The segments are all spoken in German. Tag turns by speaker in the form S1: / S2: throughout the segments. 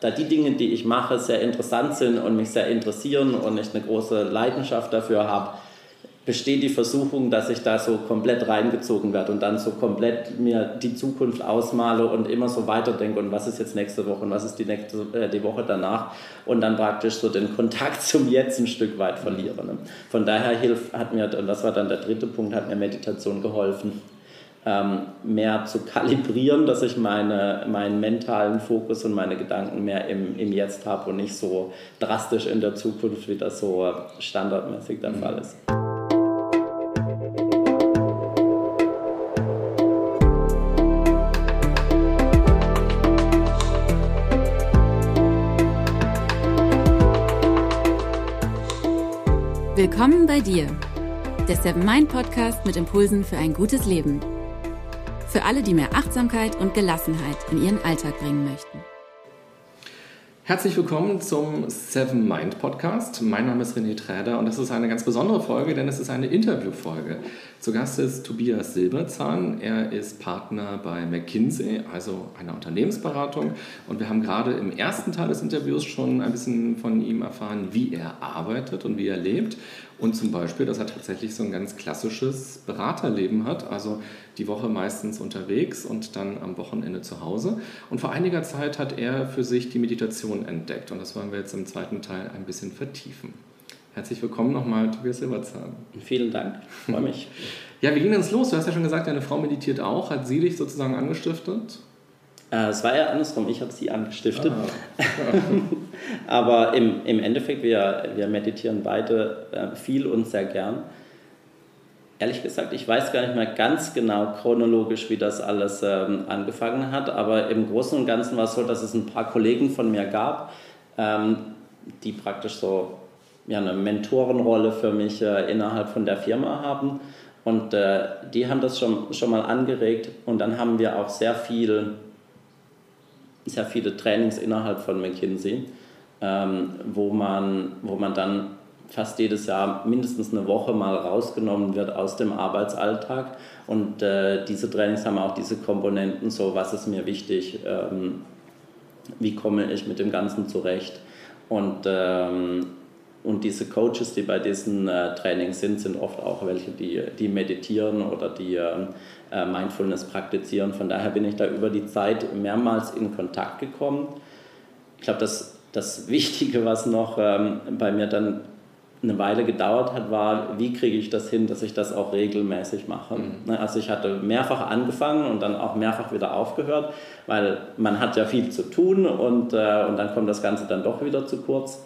S1: Da die Dinge, die ich mache, sehr interessant sind und mich sehr interessieren und ich eine große Leidenschaft dafür habe, besteht die Versuchung, dass ich da so komplett reingezogen werde und dann so komplett mir die Zukunft ausmale und immer so weiterdenke und was ist jetzt nächste Woche und was ist die nächste äh, die Woche danach und dann praktisch so den Kontakt zum Jetzt ein Stück weit verliere. Ne? Von daher hilft, hat mir, und das war dann der dritte Punkt, hat mir Meditation geholfen, mehr zu kalibrieren, dass ich meine, meinen mentalen Fokus und meine Gedanken mehr im, im Jetzt habe und nicht so drastisch in der Zukunft, wie das so standardmäßig der mhm. Fall ist.
S2: Willkommen bei dir, der Seven Mind Podcast mit Impulsen für ein gutes Leben. Für alle, die mehr Achtsamkeit und Gelassenheit in ihren Alltag bringen möchten.
S3: Herzlich willkommen zum Seven Mind Podcast. Mein Name ist René Träder und das ist eine ganz besondere Folge, denn es ist eine Interviewfolge. Zu Gast ist Tobias Silberzahn. Er ist Partner bei McKinsey, also einer Unternehmensberatung. Und wir haben gerade im ersten Teil des Interviews schon ein bisschen von ihm erfahren, wie er arbeitet und wie er lebt. Und zum Beispiel, dass er tatsächlich so ein ganz klassisches Beraterleben hat, also die Woche meistens unterwegs und dann am Wochenende zu Hause. Und vor einiger Zeit hat er für sich die Meditation entdeckt und das wollen wir jetzt im zweiten Teil ein bisschen vertiefen. Herzlich willkommen nochmal, Tobias Silberzahn.
S1: Vielen Dank, freue mich.
S3: ja, wie ging das los? Du hast ja schon gesagt, deine Frau meditiert auch. Hat sie dich sozusagen angestiftet?
S1: Äh, es war ja andersrum, ich habe sie angestiftet. Ah. Aber im, im Endeffekt, wir, wir meditieren beide äh, viel und sehr gern. Ehrlich gesagt, ich weiß gar nicht mehr ganz genau chronologisch, wie das alles ähm, angefangen hat, aber im Großen und Ganzen war es so, dass es ein paar Kollegen von mir gab, ähm, die praktisch so ja, eine Mentorenrolle für mich äh, innerhalb von der Firma haben. Und äh, die haben das schon, schon mal angeregt und dann haben wir auch sehr viel sehr viele Trainings innerhalb von McKinsey, ähm, wo, man, wo man dann fast jedes Jahr mindestens eine Woche mal rausgenommen wird aus dem Arbeitsalltag. Und äh, diese Trainings haben auch diese Komponenten, so was ist mir wichtig, ähm, wie komme ich mit dem Ganzen zurecht. Und, ähm, und diese Coaches, die bei diesen äh, Trainings sind, sind oft auch welche, die, die meditieren oder die ähm, äh, Mindfulness praktizieren. Von daher bin ich da über die Zeit mehrmals in Kontakt gekommen. Ich glaube, das, das Wichtige, was noch ähm, bei mir dann eine Weile gedauert hat, war, wie kriege ich das hin, dass ich das auch regelmäßig mache. Mhm. Ne, also ich hatte mehrfach angefangen und dann auch mehrfach wieder aufgehört, weil man hat ja viel zu tun und, äh, und dann kommt das Ganze dann doch wieder zu kurz.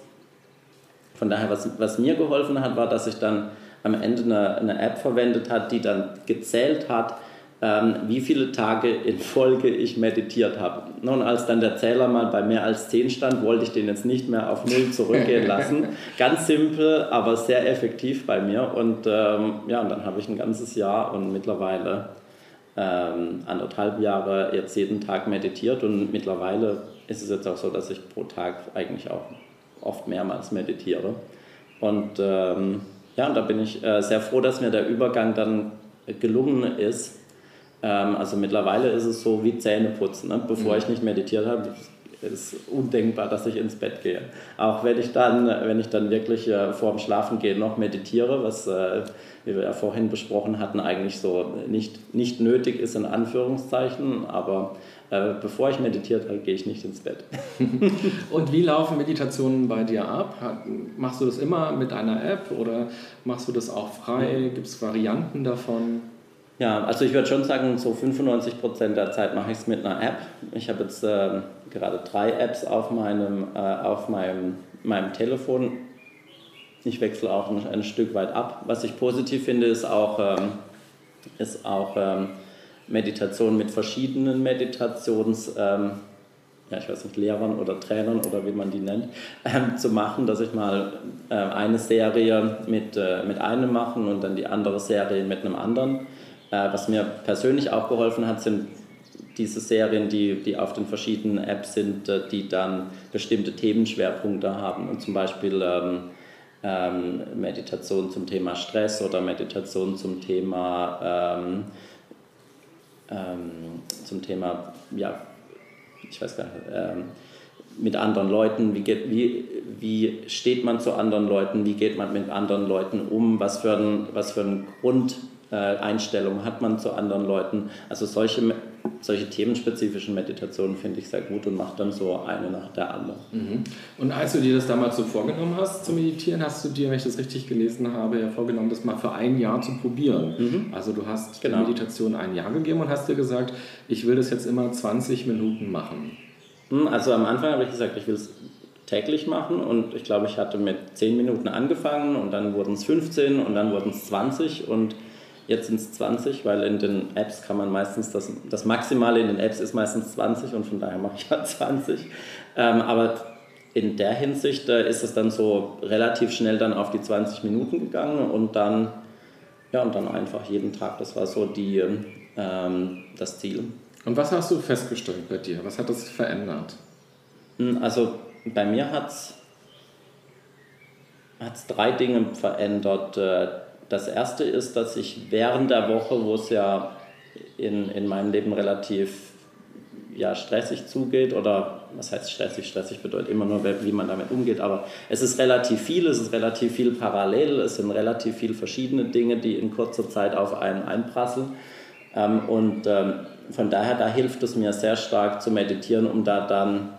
S1: Von daher, was, was mir geholfen hat, war, dass ich dann am Ende eine, eine App verwendet hat, die dann gezählt hat, ähm, wie viele Tage in Folge ich meditiert habe. Und als dann der Zähler mal bei mehr als 10 stand, wollte ich den jetzt nicht mehr auf Null zurückgehen lassen. Ganz simpel, aber sehr effektiv bei mir. Und ähm, ja, und dann habe ich ein ganzes Jahr und mittlerweile ähm, anderthalb Jahre jetzt jeden Tag meditiert und mittlerweile ist es jetzt auch so, dass ich pro Tag eigentlich auch oft mehrmals meditiere. Und ähm, ja, und da bin ich äh, sehr froh, dass mir der Übergang dann gelungen ist, ähm, also mittlerweile ist es so wie Zähneputzen. Ne? Bevor mhm. ich nicht meditiert habe, ist undenkbar, dass ich ins Bett gehe. Auch wenn ich dann, wenn ich dann wirklich äh, vor dem Schlafengehen noch meditiere, was, äh, wie wir ja vorhin besprochen hatten, eigentlich so nicht, nicht nötig ist in Anführungszeichen, aber äh, bevor ich meditiert habe, gehe ich nicht ins Bett.
S3: Und wie laufen Meditationen bei dir ab? Machst du das immer mit einer App oder machst du das auch frei? Gibt es Varianten davon?
S1: Ja, also ich würde schon sagen, so 95 Prozent der Zeit mache ich es mit einer App. Ich habe jetzt äh, gerade drei Apps auf meinem, äh, auf meinem, meinem Telefon. Ich wechsle auch ein, ein, Stück weit ab. Was ich positiv finde, ist auch, ähm, ist auch ähm, Meditation mit verschiedenen Meditations, ähm, ja, ich weiß nicht, Lehrern oder Trainern oder wie man die nennt, ähm, zu machen, dass ich mal äh, eine Serie mit, äh, mit einem machen und dann die andere Serie mit einem anderen was mir persönlich auch geholfen hat, sind diese Serien, die, die auf den verschiedenen Apps sind, äh, die dann bestimmte Themenschwerpunkte haben. Und zum Beispiel ähm, ähm, Meditation zum Thema Stress oder Meditation zum Thema, ähm, ähm zum Thema, ja, ich weiß gar nicht, ähm, mit anderen Leuten, wie, geht, wie, wie steht man zu anderen Leuten, wie geht man mit anderen Leuten um, was für ein, was für ein Grundeinstellung hat man zu anderen Leuten. Also solche, solche themenspezifischen Meditationen finde ich sehr gut und mache dann so eine nach der anderen.
S3: Mhm. Und als du dir das damals so vorgenommen hast zu meditieren, hast du dir, wenn ich das richtig gelesen habe, ja vorgenommen, das mal für ein Jahr zu probieren. Mhm. Also du hast genau. der Meditation ein Jahr gegeben und hast dir gesagt, ich will das jetzt immer 20 Minuten machen.
S1: Hm, also am Anfang habe ich gesagt, ich will es täglich machen und ich glaube, ich hatte mit 10 Minuten angefangen und dann wurden es 15 und dann wurden es 20 und jetzt sind es 20, weil in den Apps kann man meistens, das, das Maximale in den Apps ist meistens 20 und von daher mache ich halt 20. Ähm, aber in der Hinsicht äh, ist es dann so relativ schnell dann auf die 20 Minuten gegangen und dann, ja, und dann einfach jeden Tag, das war so die, ähm, das Ziel.
S3: Und was hast du festgestellt bei dir? Was hat das verändert?
S1: Hm, also bei mir hat es drei Dinge verändert. Das erste ist, dass ich während der Woche, wo es ja in, in meinem Leben relativ ja, stressig zugeht, oder was heißt stressig? Stressig bedeutet immer nur, wie man damit umgeht, aber es ist relativ viel, es ist relativ viel parallel, es sind relativ viele verschiedene Dinge, die in kurzer Zeit auf einen einprasseln. Ähm, und ähm, von daher, da hilft es mir sehr stark zu meditieren, um da dann,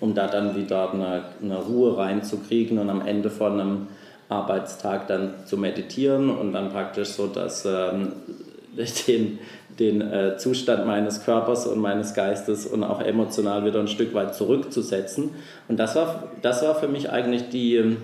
S1: um da dann wieder eine, eine Ruhe reinzukriegen und am Ende von einem Arbeitstag dann zu meditieren und dann praktisch so, dass ähm, den, den äh, Zustand meines Körpers und meines Geistes und auch emotional wieder ein Stück weit zurückzusetzen. Und das war, das war für mich eigentlich die,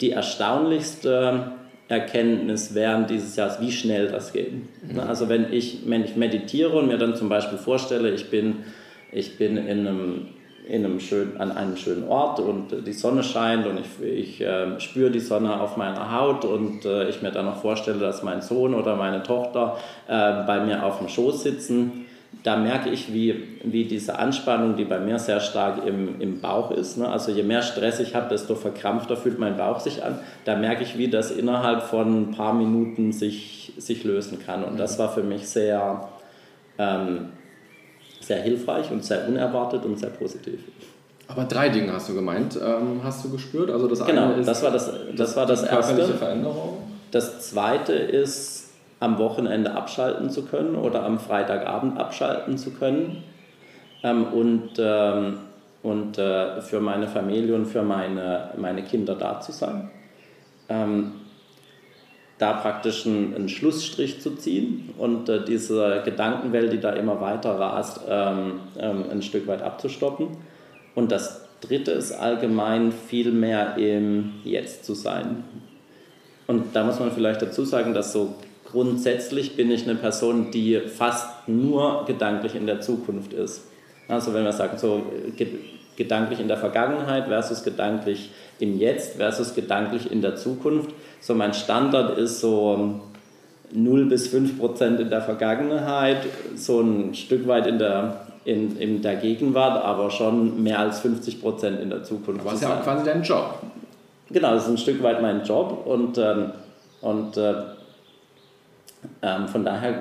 S1: die erstaunlichste Erkenntnis während dieses Jahres, wie schnell das geht. Mhm. Also wenn ich, wenn ich meditiere und mir dann zum Beispiel vorstelle, ich bin, ich bin in einem, in einem schönen, an einem schönen Ort und die Sonne scheint und ich, ich äh, spüre die Sonne auf meiner Haut und äh, ich mir dann noch vorstelle, dass mein Sohn oder meine Tochter äh, bei mir auf dem Schoß sitzen, da merke ich, wie, wie diese Anspannung, die bei mir sehr stark im, im Bauch ist, ne? also je mehr Stress ich habe, desto verkrampfter fühlt mein Bauch sich an, da merke ich, wie das innerhalb von ein paar Minuten sich, sich lösen kann. Und das war für mich sehr, ähm, sehr hilfreich und sehr unerwartet und sehr positiv.
S3: Aber drei Dinge hast du gemeint, ähm, hast du gespürt? Also das
S1: genau, eine ist das war das, das, war das erste.
S3: Veränderung.
S1: Das zweite ist am Wochenende abschalten zu können oder am Freitagabend abschalten zu können ähm, und, ähm, und äh, für meine Familie und für meine, meine Kinder da zu sein. Ähm, da praktisch einen, einen, Schlussstrich zu ziehen und äh, diese Gedankenwelt, die da immer weiter rast, ähm, ähm, ein Stück weit abzustoppen. Und das Dritte ist allgemein viel mehr im Jetzt zu sein. Und da muss man vielleicht dazu sagen, dass so grundsätzlich bin ich eine Person, die fast nur gedanklich in der Zukunft ist. Also wenn wir sagen, so gedanklich in der Vergangenheit versus gedanklich im Jetzt versus gedanklich in der Zukunft. So mein Standard ist so 0 bis 5 Prozent in der Vergangenheit, so ein Stück weit in der, in, in der Gegenwart, aber schon mehr als 50 Prozent in der Zukunft.
S3: Was ja auch quasi dein Job.
S1: Genau, das ist ein Stück weit mein Job und, ähm, und äh, ähm, von daher,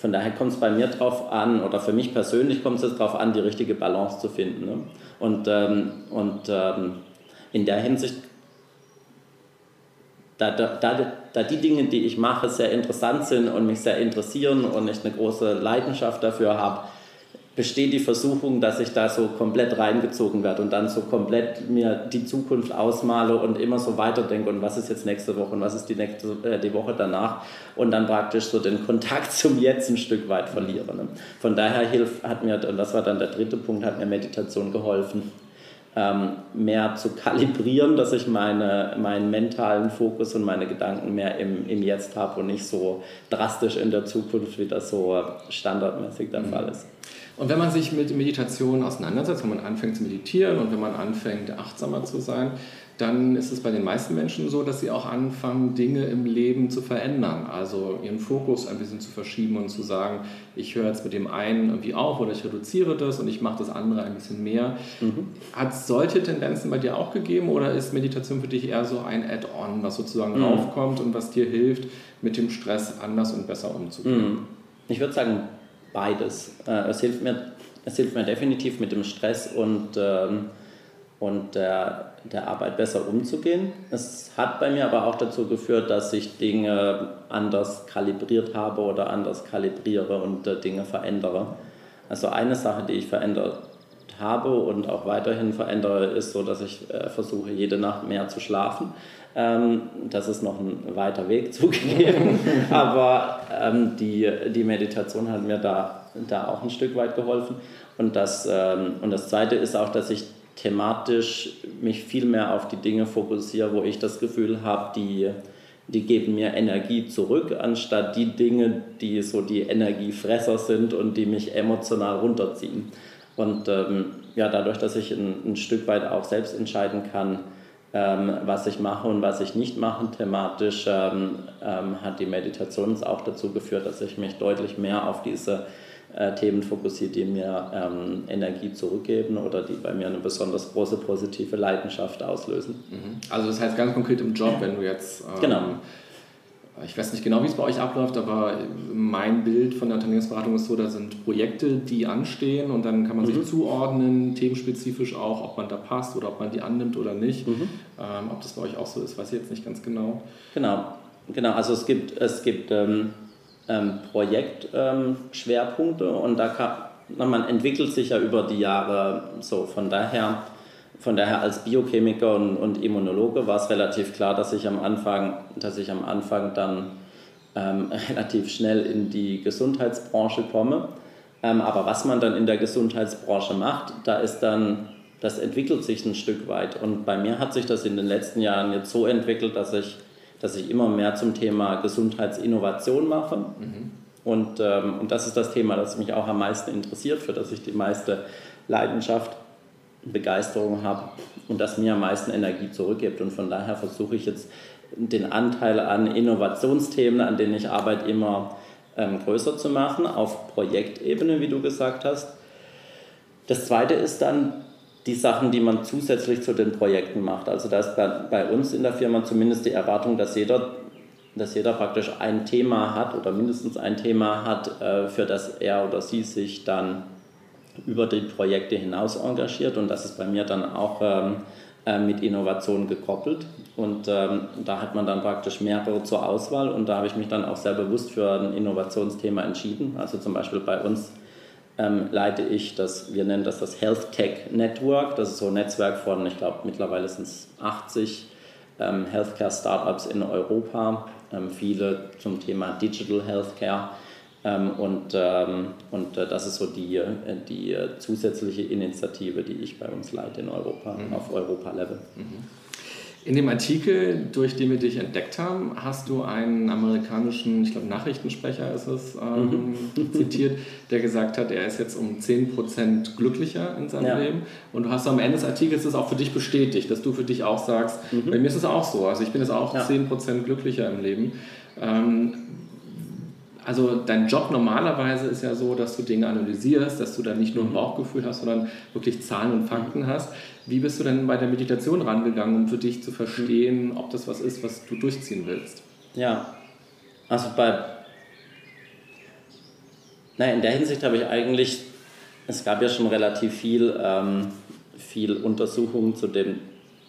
S1: von daher kommt es bei mir darauf an, oder für mich persönlich kommt es darauf an, die richtige Balance zu finden. Ne? Und, ähm, und ähm, in der Hinsicht, da, da, da, da die Dinge, die ich mache, sehr interessant sind und mich sehr interessieren und ich eine große Leidenschaft dafür habe, besteht die Versuchung, dass ich da so komplett reingezogen werde und dann so komplett mir die Zukunft ausmale und immer so weiterdenke und was ist jetzt nächste Woche und was ist die nächste äh, die Woche danach und dann praktisch so den Kontakt zum Jetzt ein Stück weit verliere. Ne? Von daher hilft, hat mir, und das war dann der dritte Punkt, hat mir Meditation geholfen, ähm, mehr zu kalibrieren, dass ich meine, meinen mentalen Fokus und meine Gedanken mehr im, im Jetzt habe und nicht so drastisch in der Zukunft, wie das so standardmäßig der mhm. Fall ist.
S3: Und wenn man sich mit Meditation auseinandersetzt, wenn man anfängt zu meditieren und wenn man anfängt achtsamer zu sein, dann ist es bei den meisten Menschen so, dass sie auch anfangen, Dinge im Leben zu verändern. Also ihren Fokus ein bisschen zu verschieben und zu sagen, ich höre jetzt mit dem einen irgendwie auf oder ich reduziere das und ich mache das andere ein bisschen mehr. Mhm. Hat es solche Tendenzen bei dir auch gegeben oder ist Meditation für dich eher so ein Add-on, was sozusagen mhm. raufkommt und was dir hilft, mit dem Stress anders und besser umzugehen? Mhm.
S1: Ich würde sagen, beides. Äh, es hilft mir es hilft mir definitiv mit dem Stress und, ähm, und der, der Arbeit besser umzugehen. Es hat bei mir aber auch dazu geführt, dass ich Dinge anders kalibriert habe oder anders kalibriere und äh, Dinge verändere. Also eine Sache, die ich verändert habe und auch weiterhin verändere, ist so, dass ich äh, versuche, jede Nacht mehr zu schlafen. Ähm, das ist noch ein weiter Weg zugegeben, aber ähm, die, die Meditation hat mir da, da auch ein Stück weit geholfen. Und das, ähm, und das Zweite ist auch, dass ich thematisch mich viel mehr auf die Dinge fokussiere, wo ich das Gefühl habe, die, die geben mir Energie zurück, anstatt die Dinge, die so die Energiefresser sind und die mich emotional runterziehen. Und ähm, ja, dadurch, dass ich ein, ein, Stück weit auch selbst entscheiden kann, ähm, was ich mache und was ich nicht mache, thematisch ähm, ähm hat die Meditation auch dazu geführt, dass ich mich deutlich mehr auf diese äh, Themen fokussiere, die mir ähm, Energie zurückgeben oder die bei mir eine besonders große positive Leidenschaft auslösen.
S3: Mhm. Also das heißt ganz konkret im Job, wenn du jetzt ähm, genau ich weiß nicht genau, wie es bei euch abläuft, aber mein Bild von der Unternehmensberatung ist so, da sind Projekte, die anstehen und dann kann man mhm. sich zuordnen, themenspezifisch auch, ob man da passt oder ob man die annimmt oder nicht. Mhm. Ähm, ob das bei euch auch so ist, weiß ich jetzt nicht ganz genau.
S1: Genau, genau. Also es gibt, es gibt ähm, ähm, Projektschwerpunkte und da kann, man entwickelt sich ja über die Jahre so. Von daher von daher als Biochemiker und, und, Immunologe war es relativ klar, dass ich am Anfang, dass ich am Anfang dann ähm, relativ schnell in die Gesundheitsbranche komme. Ähm, aber was man dann in der Gesundheitsbranche macht, da ist dann, das entwickelt sich ein Stück weit. Und bei mir hat sich das in den letzten Jahren jetzt so entwickelt, dass ich, dass ich immer mehr zum Thema Gesundheitsinnovation mache. Mhm. Und, ähm, und das ist das Thema, das mich auch am meisten interessiert, für das ich die meiste Leidenschaft Begeisterung habe und das mir am meisten Energie zurückgibt. Und von daher versuche ich jetzt den Anteil an Innovationsthemen, an denen ich arbeite, immer ähm, größer zu machen, auf Projektebene, wie du gesagt hast. Das Zweite ist dann die Sachen, die man zusätzlich zu den Projekten macht. Also da ist bei, bei uns in der Firma zumindest die Erwartung, dass jeder, dass jeder praktisch ein Thema hat oder mindestens ein Thema hat, äh, für das er oder sie sich dann über die Projekte hinaus engagiert und das ist bei mir dann auch ähm, äh, mit Innovation gekoppelt. Und ähm, da hat man dann praktisch mehrere zur Auswahl und da habe ich mich dann auch sehr bewusst für ein Innovationsthema entschieden. Also zum Beispiel bei uns ähm, leite ich das, wir nennen das das Health Tech Network, das ist so ein Netzwerk von, ich glaube mittlerweile sind es 80 ähm, Healthcare Startups in Europa, ähm, viele zum Thema Digital Healthcare und ähm, und äh, das ist so die, äh, die zusätzliche Initiative, die ich bei uns leite in Europa, mhm. auf Europa-Level. Mhm.
S3: In dem Artikel, durch den wir dich entdeckt haben, hast du einen amerikanischen, ich glaube Nachrichtensprecher ist es, ähm, mhm. zitiert, der gesagt hat, er ist jetzt um 10% glücklicher in seinem ja. Leben. Und du hast am Ende des Artikels das auch für dich bestätigt, dass du für dich auch sagst, mhm. bei mir ist es auch so, also ich bin jetzt auch ja. 10% glücklicher im Leben. Ähm, also dein Job normalerweise ist ja so, dass du Dinge analysierst, dass du dann nicht nur ein mhm. Bauchgefühl hast, sondern wirklich Zahlen und Fakten hast. Wie bist du denn bei der Meditation rangegangen, um für dich zu verstehen, ob das was ist, was du durchziehen willst?
S1: Ja, also bei... Naja, in der Hinsicht habe ich eigentlich, es gab ja schon relativ viel, ähm, viel Untersuchungen zu dem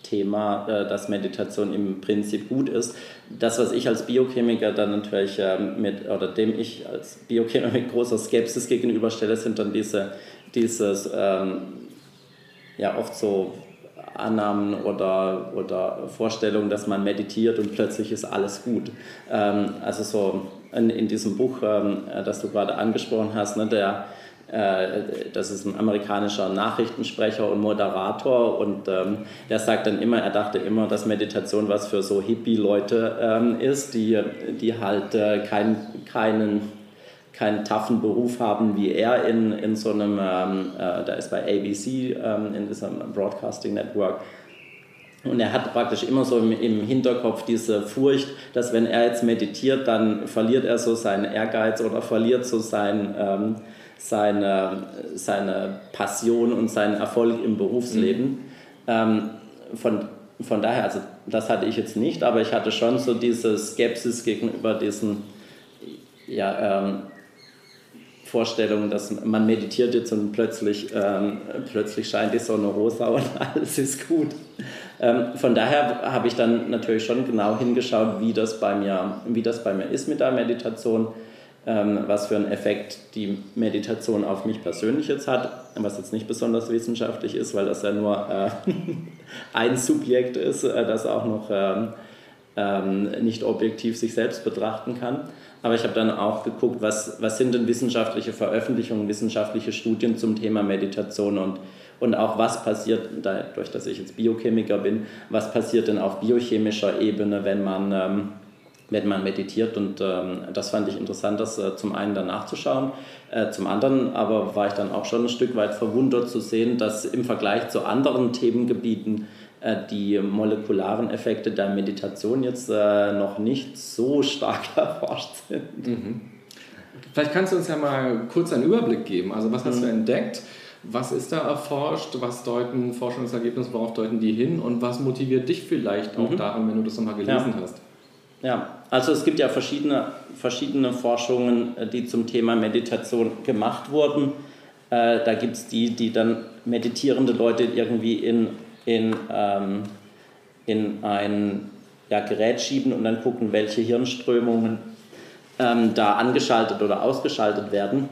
S1: Thema, äh, dass Meditation im Prinzip gut ist. Das, was ich als Biochemiker dann natürlich mit, oder dem ich als Biochemiker mit großer Skepsis gegenüberstelle, sind dann diese, dieses, ähm, ja, oft so Annahmen oder, oder Vorstellungen, dass man meditiert und plötzlich ist alles gut. Ähm, also so in, in diesem Buch, ähm, das du gerade angesprochen hast, ne, der das ist ein amerikanischer Nachrichtensprecher und Moderator und ähm, der sagt dann immer, er dachte immer, dass Meditation was für so Hippie-Leute ähm, ist, die, die halt äh, kein, keinen, keinen taffen Beruf haben wie er in, in so einem, ähm, äh, da ist bei ABC, ähm, in diesem Broadcasting Network, und er hat praktisch immer so im, im, Hinterkopf diese Furcht, dass wenn er jetzt meditiert, dann verliert er so seinen Ehrgeiz oder verliert so sein, ähm, seine, seine Passion und seinen Erfolg im Berufsleben. Mhm. Ähm, von, von daher, also das hatte ich jetzt nicht, aber ich hatte schon so diese Skepsis gegenüber diesen ja, ähm, Vorstellung, dass man meditiert jetzt und plötzlich, ähm, plötzlich scheint die Sonne rosa und alles ist gut. Ähm, von daher habe ich dann natürlich schon genau hingeschaut, wie das bei mir, wie das bei mir ist mit der Meditation, was für einen Effekt die Meditation auf mich persönlich jetzt hat, was jetzt nicht besonders wissenschaftlich ist, weil das ja nur äh, ein Subjekt ist, äh, das auch noch ähm, ähm, nicht objektiv sich selbst betrachten kann. Aber ich habe dann auch geguckt, was, was sind denn wissenschaftliche Veröffentlichungen, wissenschaftliche Studien zum Thema Meditation und, und auch was passiert, dadurch, dass ich jetzt Biochemiker bin, was passiert denn auf biochemischer Ebene, wenn man, ähm, wenn man meditiert. Und ähm, das fand ich interessant, das äh, zum einen dann nachzuschauen. Äh, zum anderen aber war ich dann auch schon ein Stück weit verwundert zu sehen, dass im Vergleich zu anderen Themengebieten äh, die molekularen Effekte der Meditation jetzt äh, noch nicht so stark erforscht sind. Mhm.
S3: Vielleicht kannst du uns ja mal kurz einen Überblick geben. Also was hast mhm. du entdeckt? Was ist da erforscht? Was deuten Forschungsergebnisse, worauf deuten die hin? Und was motiviert dich vielleicht auch mhm. daran, wenn du das nochmal gelesen
S1: ja.
S3: hast?
S1: Ja, also es gibt ja verschiedene, verschiedene Forschungen, äh, die zum Thema Meditation gemacht wurden. da gibt es die, die dann meditierende Leute irgendwie in in, ähm, in ein ja, Gerät schieben und dann gucken, welche Hirnströmungen ähm, da angeschaltet oder ausgeschaltet werden.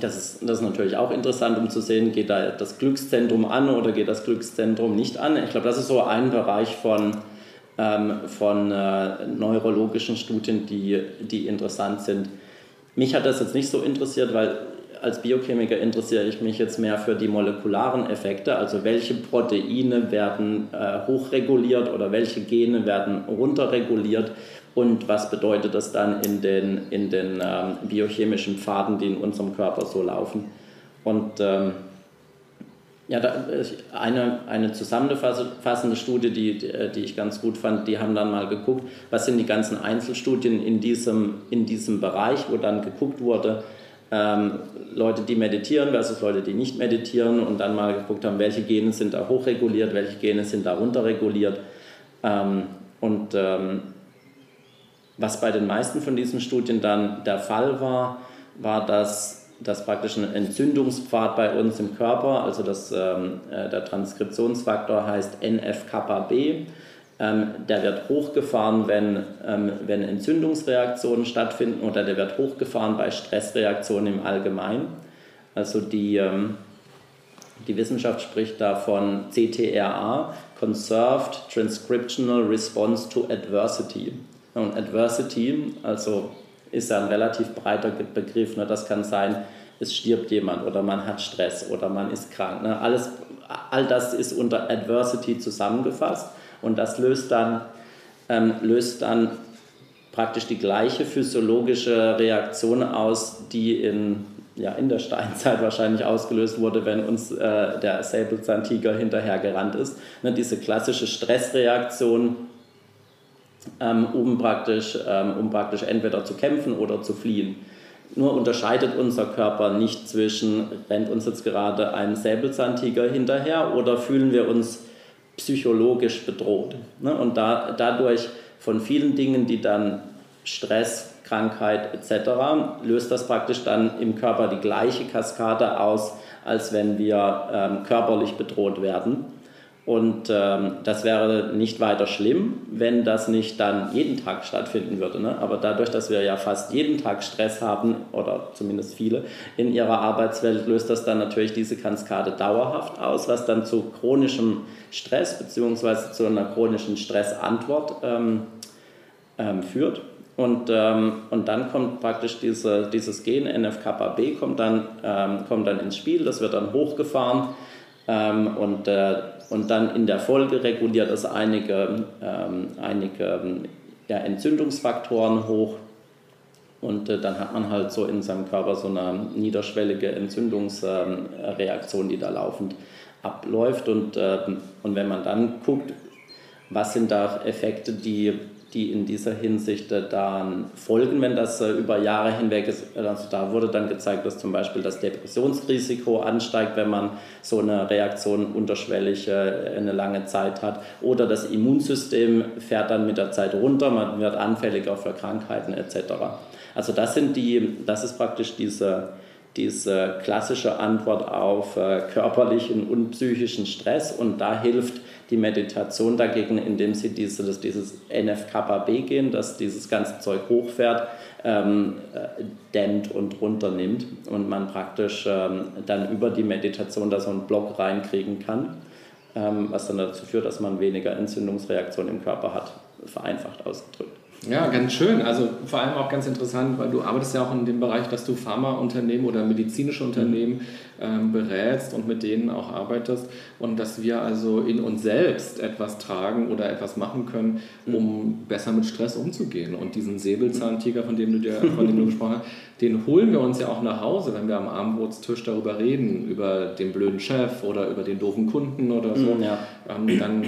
S1: Das ist, das ist natürlich auch interessant, um zu sehen, geht da das Glückszentrum an oder geht das Glückszentrum nicht an. Ich glaube, das ist so ein Bereich von, von äh, neurologischen Studien, die, die interessant sind. Mich hat das jetzt nicht so interessiert, weil als Biochemiker interessiere ich mich jetzt mehr für die molekularen Effekte, also welche Proteine werden äh, hochreguliert oder welche Gene werden runterreguliert und was bedeutet das dann in den, in den ähm, biochemischen Pfaden, die in unserem Körper so laufen. Und ähm, ja, da, eine, eine zusammenfassende Studie, die, die ich ganz gut fand, die haben dann mal geguckt, was sind die ganzen Einzelstudien in diesem, in diesem Bereich, wo dann geguckt wurde, ähm, Leute, die meditieren versus Leute, die nicht meditieren und dann mal geguckt haben, welche Gene sind da hochreguliert, welche Gene sind da runterreguliert. Ähm, und ähm, was bei den meisten von diesen Studien dann der Fall war, war, dass, dass praktisch ein Entzündungspfad bei uns im Körper, also das, ähm, äh, der Transkriptionsfaktor heißt NF-kappa-B, ähm, der wird hochgefahren, wenn, ähm, wenn Entzündungsreaktionen stattfinden oder der wird hochgefahren bei Stressreaktionen im Allgemeinen. Also die, ähm, die Wissenschaft spricht da von CTRA, Conserved Transcriptional Response to Adversity. Und Adversity, also ist ja ein relativ breiter Begriff. Ne? Das kann sein, es stirbt jemand oder man hat Stress oder man ist krank. Ne? Alles, all das ist unter Adversity zusammengefasst. Und das löst dann, ähm, löst dann praktisch die gleiche physiologische Reaktion aus, die in, ja, in der Steinzeit wahrscheinlich ausgelöst wurde, wenn uns äh, der Säbelzahntiger hinterhergerannt ist. Ne, diese klassische Stressreaktion, ähm, um, praktisch, ähm, um praktisch entweder zu kämpfen oder zu fliehen. Nur unterscheidet unser Körper nicht zwischen, rennt uns jetzt gerade ein Säbelzahntiger hinterher oder fühlen wir uns psychologisch bedroht. Ne? Und da, dadurch von vielen Dingen, die dann Stress, Krankheit etc., löst das praktisch dann im Körper die gleiche Kaskade aus, als wenn wir ähm, körperlich bedroht werden. Und ähm, das wäre nicht weiter schlimm, wenn das nicht dann jeden Tag stattfinden würde. Ne? Aber dadurch, dass wir ja fast jeden Tag Stress haben, oder zumindest viele in ihrer Arbeitswelt, löst das dann natürlich diese Kaskade dauerhaft aus, was dann zu chronischem Stress bzw. zu einer chronischen Stressantwort ähm, ähm, führt. Und, ähm, und dann kommt praktisch diese, dieses Gen NF-kappa-B kommt, dann, ähm, kommt dann ins Spiel, das wird dann hochgefahren ähm, und, äh, und dann in der Folge reguliert es einige, ähm, einige ja, Entzündungsfaktoren hoch. Und äh, dann hat man halt so in seinem Körper so eine niederschwellige Entzündungsreaktion, die da laufend abläuft. Und, äh, und wenn man dann guckt, was sind da Effekte, die die in dieser Hinsicht äh, dann folgen, wenn das äh, über Jahre hinweg ist. Also da wurde dann gezeigt, dass zum Beispiel das Depressionsrisiko ansteigt, wenn man so eine Reaktion unterschwellig äh, eine lange Zeit hat. Oder das Immunsystem fährt dann mit der Zeit runter, man wird anfälliger für Krankheiten etc. Also das sind die, das ist praktisch diese, diese klassische Antwort auf äh, körperlichen und psychischen Stress und da hilft die Meditation dagegen, indem sie dieses, dieses NFKB gehen, dass dieses ganze Zeug hochfährt, ähm, äh, dämmt und runternimmt und man praktisch ähm, dann über die Meditation da so einen Block reinkriegen kann, ähm, was dann dazu führt, dass man weniger Entzündungsreaktionen im Körper hat, vereinfacht ausgedrückt.
S3: Ja, ganz schön. Also vor allem auch ganz interessant, weil du arbeitest ja auch in dem Bereich, dass du Pharmaunternehmen oder medizinische Unternehmen ähm, berätst und mit denen auch arbeitest und dass wir also in uns selbst etwas tragen oder etwas machen können, um besser mit Stress umzugehen. Und diesen Säbelzahntiger, von dem du, dir, von dem du gesprochen hast, den holen wir uns ja auch nach Hause, wenn wir am Abendbrotstisch darüber reden, über den blöden Chef oder über den doofen Kunden oder so. Ja. Ähm, dann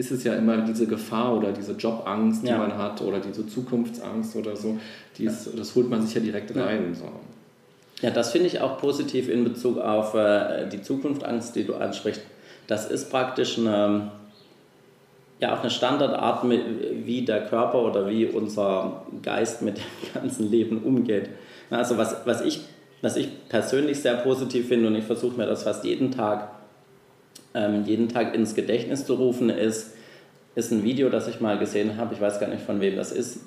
S3: ist es ja immer diese Gefahr oder diese Jobangst, die ja. man hat oder diese Zukunftsangst oder so, die ist, das holt man sich ja direkt rein. So.
S1: Ja, das finde ich auch positiv in Bezug auf äh, die Zukunftsangst, die du ansprichst. Das ist praktisch eine, ja, auch eine Standardart, wie der Körper oder wie unser Geist mit dem ganzen Leben umgeht. Also was, was, ich, was ich persönlich sehr positiv finde und ich versuche mir das fast jeden Tag ähm, jeden Tag ins Gedächtnis zu rufen, ist, ist ein Video, das ich mal gesehen habe. Ich weiß gar nicht, von wem das ist.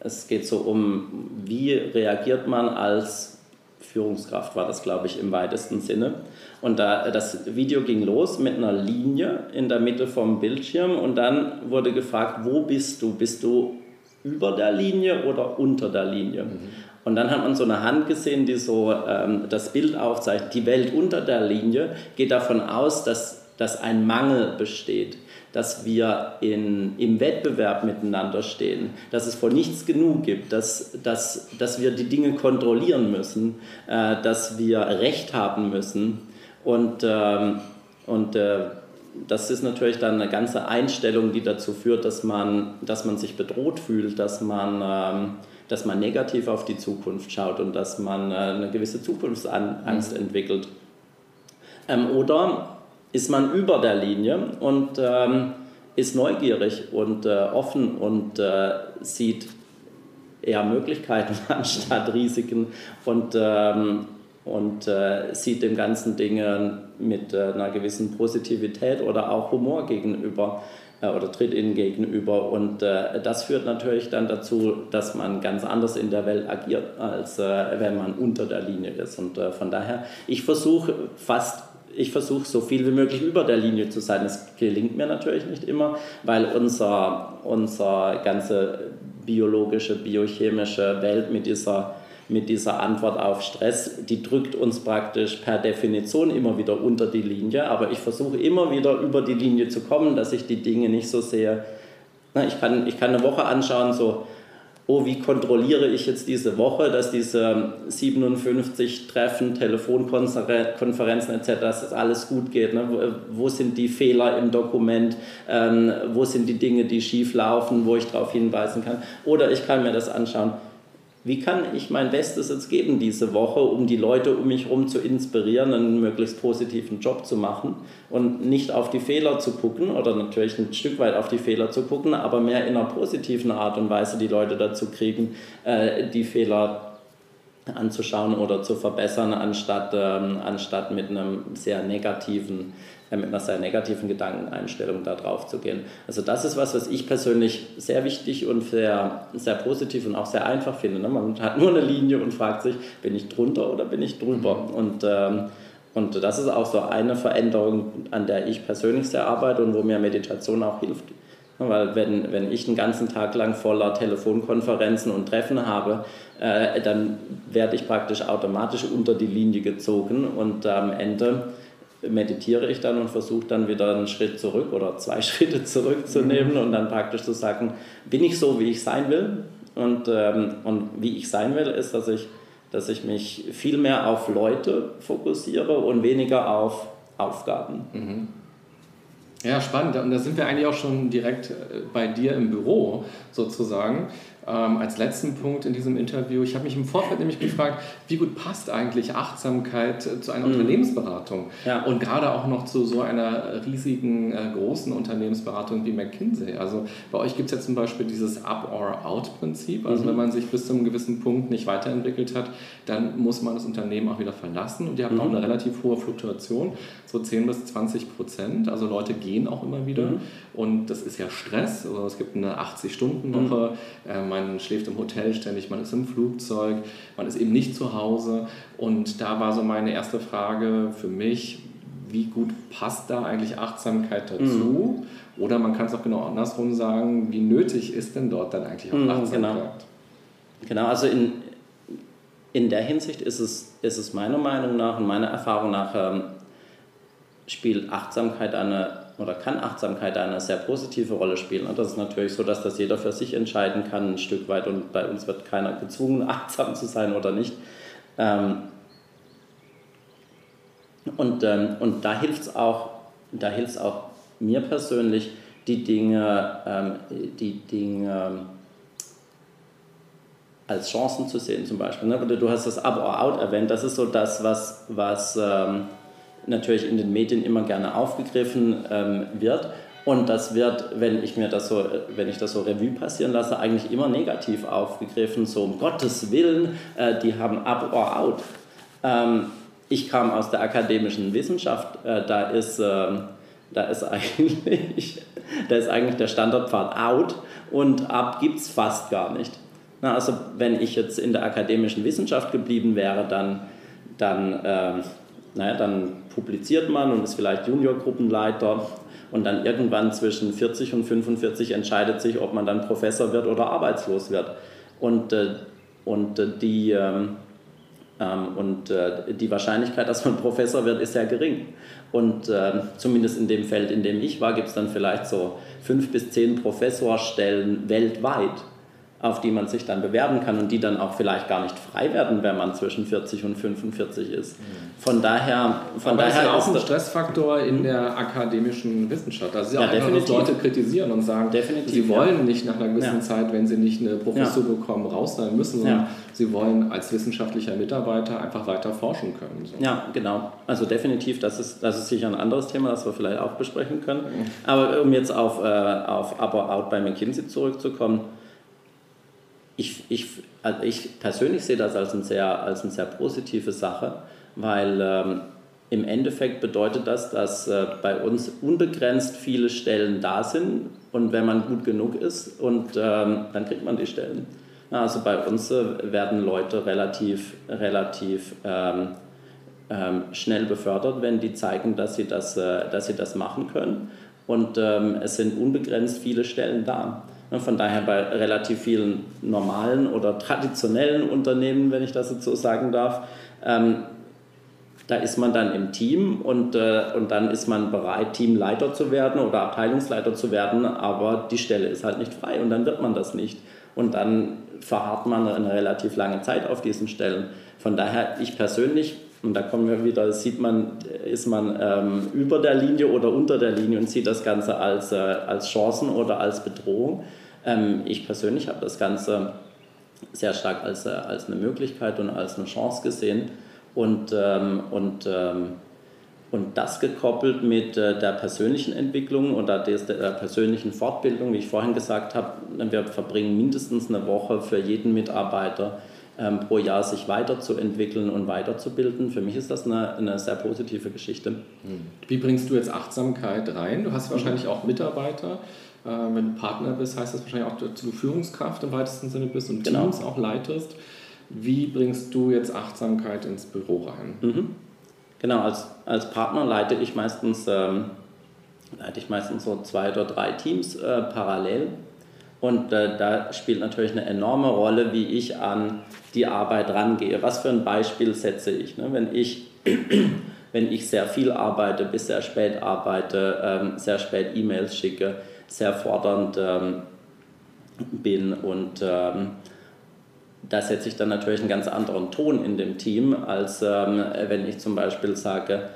S1: Es geht so um, wie reagiert man als Führungskraft, war das, glaube ich, im weitesten Sinne. Und da, das Video ging los mit einer Linie in der Mitte vom Bildschirm und dann wurde gefragt, wo bist du? Bist du über der Linie oder unter der Linie? Mhm. Und dann hat man so eine Hand gesehen, die so ähm, das Bild aufzeichnet. Die Welt unter der Linie geht davon aus, dass, dass ein Mangel besteht, dass wir in, im Wettbewerb miteinander stehen, dass es vor nichts genug gibt, dass, dass, dass wir die Dinge kontrollieren müssen, äh, dass wir Recht haben müssen. Und, ähm, und äh, das ist natürlich dann eine ganze Einstellung, die dazu führt, dass man, dass man sich bedroht fühlt, dass man... Ähm, dass man negativ auf die Zukunft schaut und dass man äh, eine gewisse Zukunftsangst mhm. entwickelt. Ähm, oder ist man über der Linie und ähm, ist neugierig und äh, offen und äh, sieht eher Möglichkeiten anstatt Risiken und, ähm, und äh, sieht dem ganzen Dinge mit äh, einer gewissen Positivität oder auch Humor gegenüber. Äh, oder tritt ihnen gegenüber. Und äh, das führt natürlich dann dazu, dass man ganz anders in der Welt agiert, als äh, wenn man unter der Linie ist. Und äh, von daher, ich versuche fast ich versuche so viel wie möglich über der Linie zu sein. Es gelingt mir natürlich nicht immer, weil unser, unser ganze biologische, biochemische Welt mit dieser mit dieser Antwort auf Stress, die drückt uns praktisch per Definition immer wieder unter die Linie, aber ich versuche immer wieder über die Linie zu kommen, dass ich die Dinge nicht so sehe. Ich, kann, ich kann eine Woche anschauen, so, oh, wie kontrolliere ich jetzt diese Woche, dass diese 57 Treffen, Telefonkonferenzen etc., dass das alles gut geht. Ne? Wo, wo, sind die Fehler im Dokument? Ähm, wo sind die Dinge, die schief laufen, wo ich darauf hinweisen kann? Oder ich kann mir das anschauen wie kann ich mein Bestes jetzt geben diese Woche, um die Leute um mich herum zu inspirieren, einen möglichst positiven Job zu machen und nicht auf die Fehler zu gucken oder natürlich ein Stück weit auf die Fehler zu gucken, aber mehr in einer positiven Art und Weise die Leute dazu kriegen, äh, die Fehler anzuschauen oder zu verbessern, anstatt, ähm, anstatt mit einem sehr negativen mit einer sehr negativen Gedankeneinstellung da drauf zu gehen. Also das ist was, was ich persönlich sehr wichtig und sehr, sehr positiv und auch sehr einfach finde. Ne? Man hat nur eine Linie und fragt sich, bin ich drunter oder bin ich drüber? Mhm. Und, ähm, und das ist auch so eine Veränderung, an der ich persönlich sehr arbeite und wo mir Meditation auch hilft. Weil wenn, wenn ich einen ganzen Tag lang voller Telefonkonferenzen und Treffen habe, äh, dann werde ich praktisch automatisch unter die Linie gezogen und am Ende meditiere ich dann und versuche dann wieder einen Schritt zurück oder zwei Schritte zurückzunehmen mhm. und dann praktisch zu sagen, bin ich so, wie ich sein will? Und, ähm, und wie ich sein will, ist, dass ich, dass ich mich viel mehr auf Leute fokussiere und weniger auf Aufgaben. Mhm.
S3: Ja, spannend. Und da sind wir eigentlich auch schon direkt äh, bei dir im Büro sozusagen. Ähm, als letzten Punkt in diesem Interview, ich habe mich im Vorfeld nämlich gefragt, wie gut passt eigentlich Achtsamkeit äh, zu einer mhm. Unternehmensberatung ja. und gerade auch noch zu so einer riesigen, äh, großen Unternehmensberatung wie McKinsey. Also bei euch gibt es ja zum Beispiel dieses Up-or-Out-Prinzip. Also mhm. wenn man sich bis zu einem gewissen Punkt nicht weiterentwickelt hat, dann muss man das Unternehmen auch wieder verlassen und ihr habt mhm. auch eine relativ hohe Fluktuation, so 10 bis 20 Prozent. Also Leute gehen auch immer wieder mhm. Und das ist ja Stress. Also es gibt eine 80-Stunden-Woche. Mhm. Äh, man schläft im Hotel ständig, man ist im Flugzeug, man ist eben nicht zu Hause. Und da war so meine erste Frage für mich, wie gut passt da eigentlich Achtsamkeit dazu? Mhm. Oder man kann es auch genau andersrum sagen, wie nötig ist denn dort dann eigentlich auch mhm, Achtsamkeit?
S1: Genau, genau also in, in der Hinsicht ist es, ist es meiner Meinung nach und meiner Erfahrung nach ähm, spielt Achtsamkeit eine oder kann Achtsamkeit eine sehr positive Rolle spielen. Und das ist natürlich so, dass das jeder für sich entscheiden kann, ein Stück weit. Und bei uns wird keiner gezwungen, achtsam zu sein oder nicht. Ähm, und, ähm, und da hilft es auch, auch mir persönlich, die Dinge, ähm, die Dinge als Chancen zu sehen, zum Beispiel. Ne? Du hast das Up or Out erwähnt, das ist so das, was, was natürlich in den Medien immer gerne aufgegriffen ähm, wird. Und das wird, wenn ich mir das so, wenn ich das so Revue passieren lasse, eigentlich immer negativ aufgegriffen. So um Gottes Willen, äh, die haben up or out. Ähm, ich kam aus der akademischen Wissenschaft, äh, da ist, äh, da ist eigentlich, da ist eigentlich der Standardpfad out und up gibt es fast gar nicht. Na, also wenn ich jetzt in der akademischen Wissenschaft geblieben wäre, dann, dann ähm, naja, dann publiziert man und ist vielleicht Juniorgruppenleiter und dann irgendwann zwischen 40 und 45 entscheidet sich, ob man dann Professor wird oder arbeitslos wird. Und, äh, und, äh, die, ähm, ähm, und äh, die Wahrscheinlichkeit, dass man Professor wird, ist sehr gering. Und äh, zumindest in dem Feld, in dem ich war, gibt es dann vielleicht so fünf bis zehn Professorstellen weltweit auf die man sich dann bewerben kann und die dann auch vielleicht gar nicht frei werden, wenn man zwischen 40 und 45 ist. Von daher, von
S3: Aber
S1: daher
S3: ist ja auch ein Stressfaktor in der akademischen Wissenschaft. Ist ja, ja. Einfach, dass Leute kritisieren und sagen, definitiv, sie wollen ja. nicht nach einer gewissen ja. Zeit, wenn sie nicht eine Professur bekommen, raus sein müssen, sondern sie wollen als wissenschaftlicher Mitarbeiter einfach weiter forschen können.
S1: So. Ja, genau. Also definitiv, das ist, das ist sicher ein anderes Thema, das wir vielleicht auch besprechen können. Aber um jetzt auf, äh, auf Aber Out bei McKinsey zurückzukommen, ich, ich, also ich persönlich sehe das als, ein sehr, als eine sehr positive Sache, weil ähm, im Endeffekt bedeutet das, dass äh, bei uns unbegrenzt viele Stellen da sind und wenn man gut genug ist und ähm, dann kriegt man die Stellen. Also bei uns äh, werden Leute relativ, relativ ähm, ähm, schnell befördert, wenn die zeigen, dass sie das, äh, dass sie das machen können. Und ähm, es sind unbegrenzt viele Stellen da. Ne, von daher bei relativ vielen normalen oder traditionellen Unternehmen, wenn ich das jetzt so sagen darf, ähm, da ist man dann im Team und, äh, und dann ist man bereit, Teamleiter zu werden oder Abteilungsleiter zu werden, aber die Stelle ist halt nicht frei und dann wird man das nicht. Und dann verharrt man eine relativ lange Zeit auf diesen Stellen. Von daher, ich persönlich und da kommen wir wieder, sieht man, ist man ähm, über der Linie oder unter der Linie und sieht das Ganze als, äh, als Chancen oder als Bedrohung. Ähm, ich persönlich habe das Ganze sehr stark als, äh, als eine Möglichkeit und als eine Chance gesehen. Und, ähm, und, ähm, und das gekoppelt mit äh, der persönlichen Entwicklung oder der, der persönlichen Fortbildung, wie ich vorhin gesagt habe, wir verbringen mindestens eine Woche für jeden Mitarbeiter ähm, pro Jahr sich weiterzuentwickeln und weiterzubilden. Für mich ist das eine, eine sehr positive Geschichte. Hm.
S3: Wie bringst du jetzt Achtsamkeit rein? Du hast wahrscheinlich mhm. auch Mitarbeiter. Äh, wenn du Partner bist, heißt das wahrscheinlich auch, dass du Führungskraft im weitesten Sinne bist und genau. Teams auch leitest. Wie bringst du jetzt Achtsamkeit ins Büro rein?
S1: Mhm. Genau, als, als Partner leite ich meistens, ähm, leite ich meistens so zwei oder drei Teams äh, parallel. Und äh, da spielt natürlich eine enorme Rolle, wie ich an die Arbeit rangehe. Was für ein Beispiel setze ich? Ne? Wenn ich wenn ich sehr viel arbeite, bis sehr spät arbeite, ähm, sehr spät E-Mails schicke, sehr fordernd ähm, bin. Und ähm, da setze ich dann natürlich einen ganz anderen Ton in dem Team, als ähm, wenn ich zum Beispiel sage,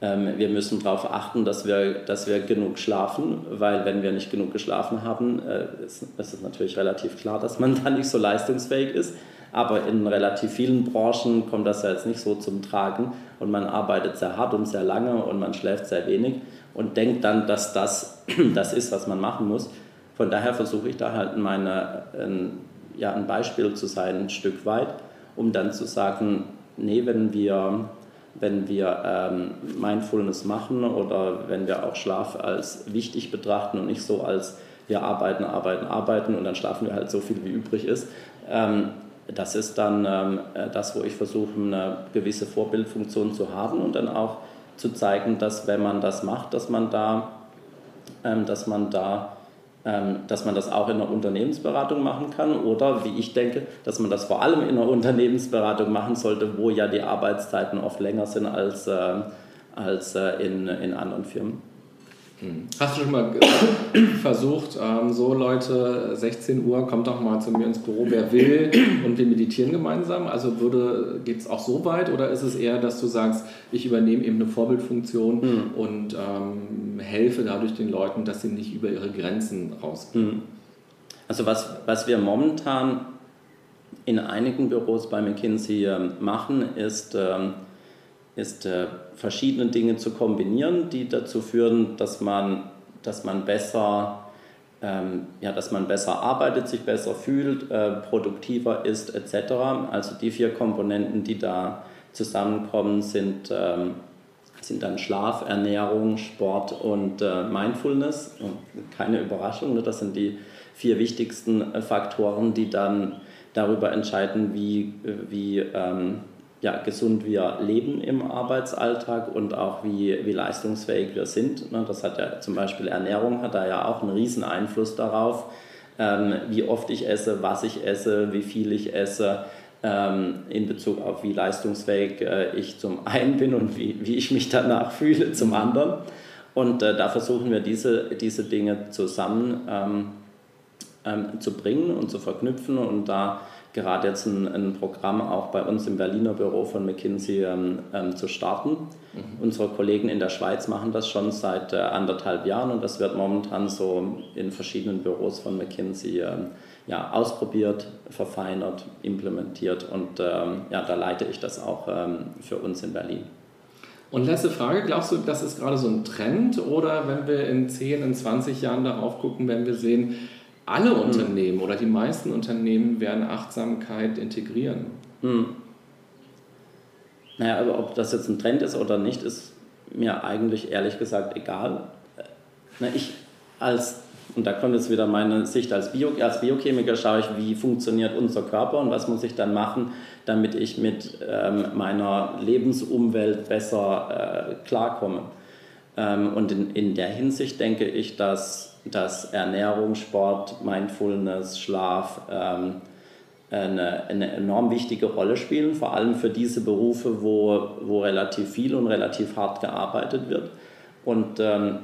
S1: ähm, wir müssen darauf achten, dass wir, dass wir genug schlafen, weil wenn wir nicht genug geschlafen haben, äh, ist, ist es natürlich relativ klar, dass man dann nicht so leistungsfähig ist. Aber in relativ vielen Branchen kommt das ja jetzt nicht so zum Tragen. Und man arbeitet sehr hart und sehr lange und man schläft sehr wenig und denkt dann, dass das das ist, was man machen muss. Von daher versuche ich da halt meine, ein, ja, ein Beispiel zu sein, ein Stück weit, um dann zu sagen, nee, wenn wir, wenn wir ähm, Mindfulness machen oder wenn wir auch Schlaf als wichtig betrachten und nicht so als wir arbeiten, arbeiten, arbeiten und dann schlafen wir halt so viel, wie übrig ist, ähm, das ist dann ähm, äh, das, wo ich versuche, eine gewisse Vorbildfunktion zu haben und dann auch zu zeigen, dass wenn man das macht, dass man da, ähm, dass man da ähm, dass man das auch in der Unternehmensberatung machen kann oder wie ich denke, dass man das vor allem in der Unternehmensberatung machen sollte, wo ja die Arbeitszeiten oft länger sind als, äh, als äh, in, in anderen Firmen.
S3: Hm. Hast du schon mal versucht, ähm, so Leute, 16 Uhr, kommt doch mal zu mir ins Büro, wer will, und wir meditieren gemeinsam? Also geht es auch so weit oder ist es eher, dass du sagst, ich übernehme eben eine Vorbildfunktion mhm. und ähm, helfe dadurch den Leuten, dass sie nicht über ihre Grenzen rausgehen? Mhm.
S1: Also was, was wir momentan in einigen Büros bei McKinsey ähm, machen, ist, ähm, ist äh, verschiedene Dinge zu kombinieren, die dazu führen, dass man, dass man besser ähm, ja, dass man besser arbeitet, sich besser fühlt, äh, produktiver ist etc. Also die vier Komponenten, die da zusammenkommen, sind, ähm, sind dann Schlaf, Ernährung, Sport und äh, Mindfulness. Und keine Überraschung, ne? das sind die vier wichtigsten äh, Faktoren, die dann darüber entscheiden, wie, äh, wie ähm, ja, gesund wir leben im Arbeitsalltag und auch wie, wie leistungsfähig wir sind. Ne, das hat ja zum Beispiel Ernährung hat da ja auch einen riesen Einfluss darauf, ähm, wie oft ich esse, was ich esse, wie viel ich esse, ähm, in Bezug auf wie leistungsfähig äh, ich zum einen bin und wie, wie ich mich danach fühle zum anderen. Und äh, da versuchen wir diese, diese Dinge zusammen ähm, zu bringen und zu verknüpfen und da gerade jetzt ein, ein, Programm auch bei uns im Berliner Büro von McKinsey ähm, ähm, zu starten. Mhm. Unsere Kollegen in der Schweiz machen das schon seit äh, anderthalb Jahren und das wird momentan so in verschiedenen Büros von McKinsey ähm, ja, ausprobiert, verfeinert, implementiert und ähm, ja, da leite ich das auch ähm, für uns in Berlin.
S3: Und letzte Frage, glaubst du, das ist gerade so ein Trend oder wenn wir in 10, in 20 Jahren darauf gucken, wenn wir sehen, alle hm. Unternehmen oder die meisten Unternehmen werden Achtsamkeit integrieren. Hm.
S1: Naja, aber ob das jetzt ein Trend ist oder nicht, ist mir eigentlich ehrlich gesagt egal. Na, ich als, und da kommt jetzt wieder meine Sicht als, Bio, als Biochemiker, schaue ich, wie funktioniert unser Körper und was muss ich dann machen, damit ich mit ähm, meiner Lebensumwelt besser äh, klarkomme. Ähm, und in, in der Hinsicht denke ich, dass dass Ernährung, Sport, Mindfulness, Schlaf ähm, eine, eine, enorm wichtige Rolle spielen, vor allem für diese Berufe, wo, wo relativ viel und relativ hart gearbeitet wird. Und, ähm,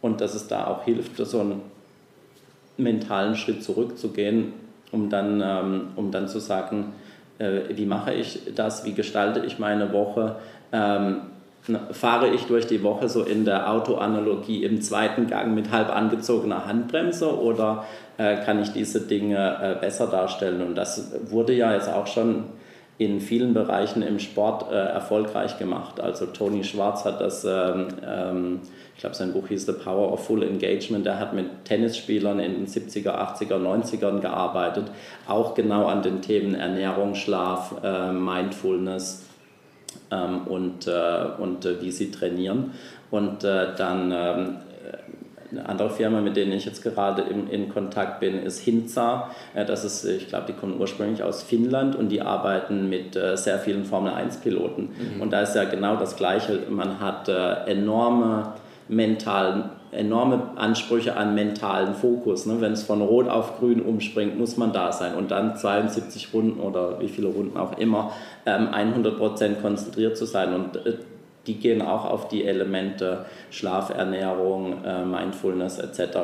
S1: und dass es da auch hilft, so einen mentalen Schritt zurückzugehen, um dann, ähm, um dann zu sagen, äh, wie mache ich das, wie gestalte ich meine Woche, ähm, fahre ich durch die Woche so in der Autoanalogie im zweiten Gang mit halb angezogener Handbremse oder äh, kann ich diese Dinge äh, besser darstellen? Und das wurde ja jetzt auch schon in vielen Bereichen im Sport äh, erfolgreich gemacht. Also Tony Schwarz hat das, ähm, ähm, ich glaube sein Buch hieß The Power of Full Engagement, der hat mit Tennisspielern in den 70er, 80er, 90ern gearbeitet, auch genau an den Themen Ernährung, Schlaf, äh, Mindfulness ähm, und, äh, und äh, wie sie trainieren. Und äh, dann ähm, eine andere Firma, mit denen ich jetzt gerade in, in Kontakt bin, ist Hinza. Das ist, ich glaube, die kommen ursprünglich aus Finnland und die arbeiten mit sehr vielen Formel-1-Piloten. Mhm. Und da ist ja genau das Gleiche. Man hat enorme mentalen enorme Ansprüche an mentalen Fokus. Ne? Wenn es von Rot auf Grün umspringt, muss man da sein und dann 72 Runden oder wie viele Runden auch immer ähm, 100% konzentriert zu sein. Und äh, die gehen auch auf die Elemente Schlaf, Ernährung, äh, Mindfulness etc.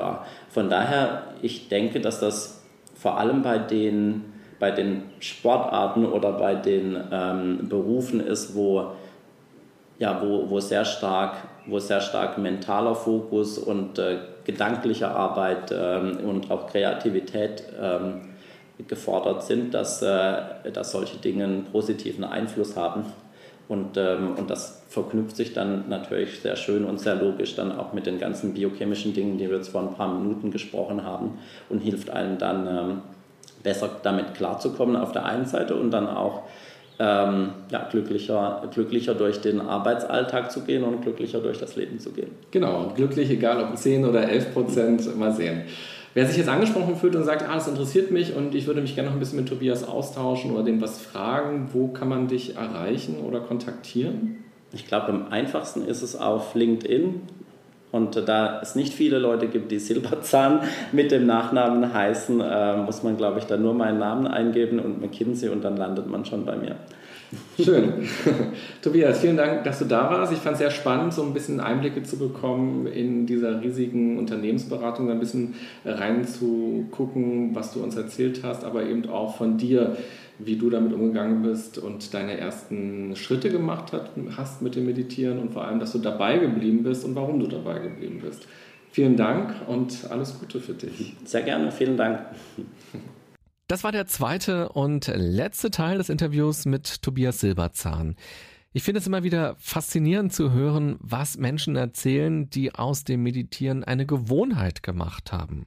S1: Von daher, ich denke, dass das vor allem bei den, bei den Sportarten oder bei den ähm, Berufen ist, wo ja, wo, wo, sehr stark, wo sehr stark mentaler Fokus und äh, gedankliche Arbeit ähm, und auch Kreativität ähm, gefordert sind, dass, äh, dass solche Dinge einen positiven Einfluss haben. Und, ähm, und das verknüpft sich dann natürlich sehr schön und sehr logisch dann auch mit den ganzen biochemischen Dingen, die wir jetzt vor ein paar Minuten gesprochen haben und hilft einem dann ähm, besser damit klarzukommen auf der einen Seite und dann auch ähm, ja, glücklicher, glücklicher durch den Arbeitsalltag zu gehen und glücklicher durch das Leben zu gehen.
S3: Genau, glücklich, egal ob 10 oder 11 Prozent, mal sehen. Wer sich jetzt angesprochen fühlt und sagt, ah, das interessiert mich und ich würde mich gerne noch ein bisschen mit Tobias austauschen oder dem was fragen, wo kann man dich erreichen oder kontaktieren?
S1: Ich glaube, am einfachsten ist es auf LinkedIn. Und da es nicht viele Leute gibt, die Silberzahn mit dem Nachnamen heißen, äh, muss man, glaube ich, da nur meinen Namen eingeben und McKinsey und dann landet man schon bei mir.
S3: Schön. Tobias, vielen Dank, dass du da warst. Ich fand es sehr spannend, so ein bisschen Einblicke zu bekommen in dieser riesigen Unternehmensberatung, ein bisschen reinzugucken, was du uns erzählt hast, aber eben auch von dir, wie du damit umgegangen bist und deine ersten Schritte gemacht hast mit dem Meditieren und vor allem, dass du dabei geblieben bist und warum du dabei geblieben bist. Vielen Dank und alles Gute für dich.
S1: Sehr gerne, vielen Dank.
S3: Das war der zweite und letzte Teil des Interviews mit Tobias Silberzahn. Ich finde es immer wieder faszinierend zu hören, was Menschen erzählen, die aus dem Meditieren eine Gewohnheit gemacht haben.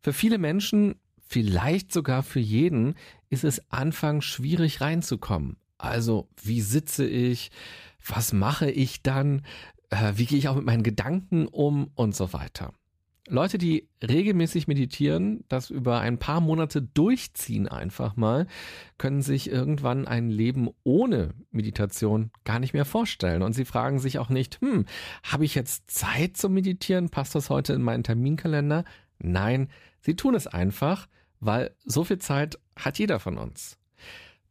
S3: Für viele Menschen vielleicht sogar für jeden, ist es anfangs schwierig reinzukommen. Also, wie sitze ich? Was mache ich dann? Äh, wie gehe ich auch mit meinen Gedanken um und so weiter. Leute, die regelmäßig meditieren, das über ein paar Monate durchziehen einfach mal, können sich irgendwann ein Leben ohne Meditation gar nicht mehr vorstellen. Und sie fragen sich auch nicht, hm, habe ich jetzt Zeit zum Meditieren? Passt das heute in meinen Terminkalender? Nein, sie tun es einfach, weil so viel Zeit hat jeder von uns.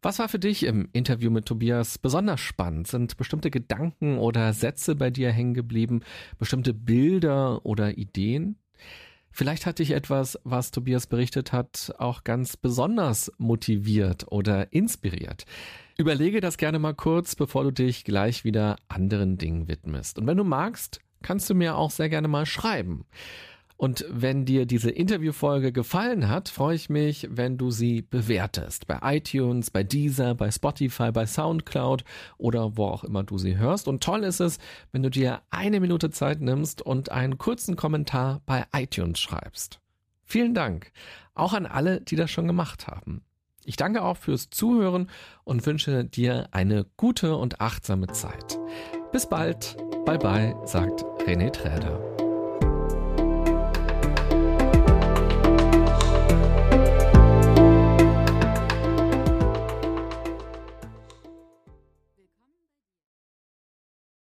S3: Was war für dich im Interview mit Tobias besonders spannend? Sind bestimmte Gedanken oder Sätze bei dir hängen geblieben? Bestimmte Bilder oder Ideen? Vielleicht hat dich etwas, was Tobias berichtet hat, auch ganz besonders motiviert oder inspiriert. Überlege das gerne mal kurz, bevor du dich gleich wieder anderen Dingen widmest. Und wenn du magst, kannst du mir auch sehr gerne mal schreiben. Und wenn dir diese Interviewfolge gefallen hat, freue ich mich, wenn du sie bewertest. Bei iTunes, bei Deezer, bei Spotify, bei Soundcloud oder wo auch immer du sie hörst. Und toll ist es, wenn du dir eine Minute Zeit nimmst und einen kurzen Kommentar bei iTunes schreibst. Vielen Dank. Auch an alle, die das schon gemacht haben. Ich danke auch fürs Zuhören und wünsche dir eine gute und achtsame Zeit. Bis bald. Bye bye, sagt René Träder.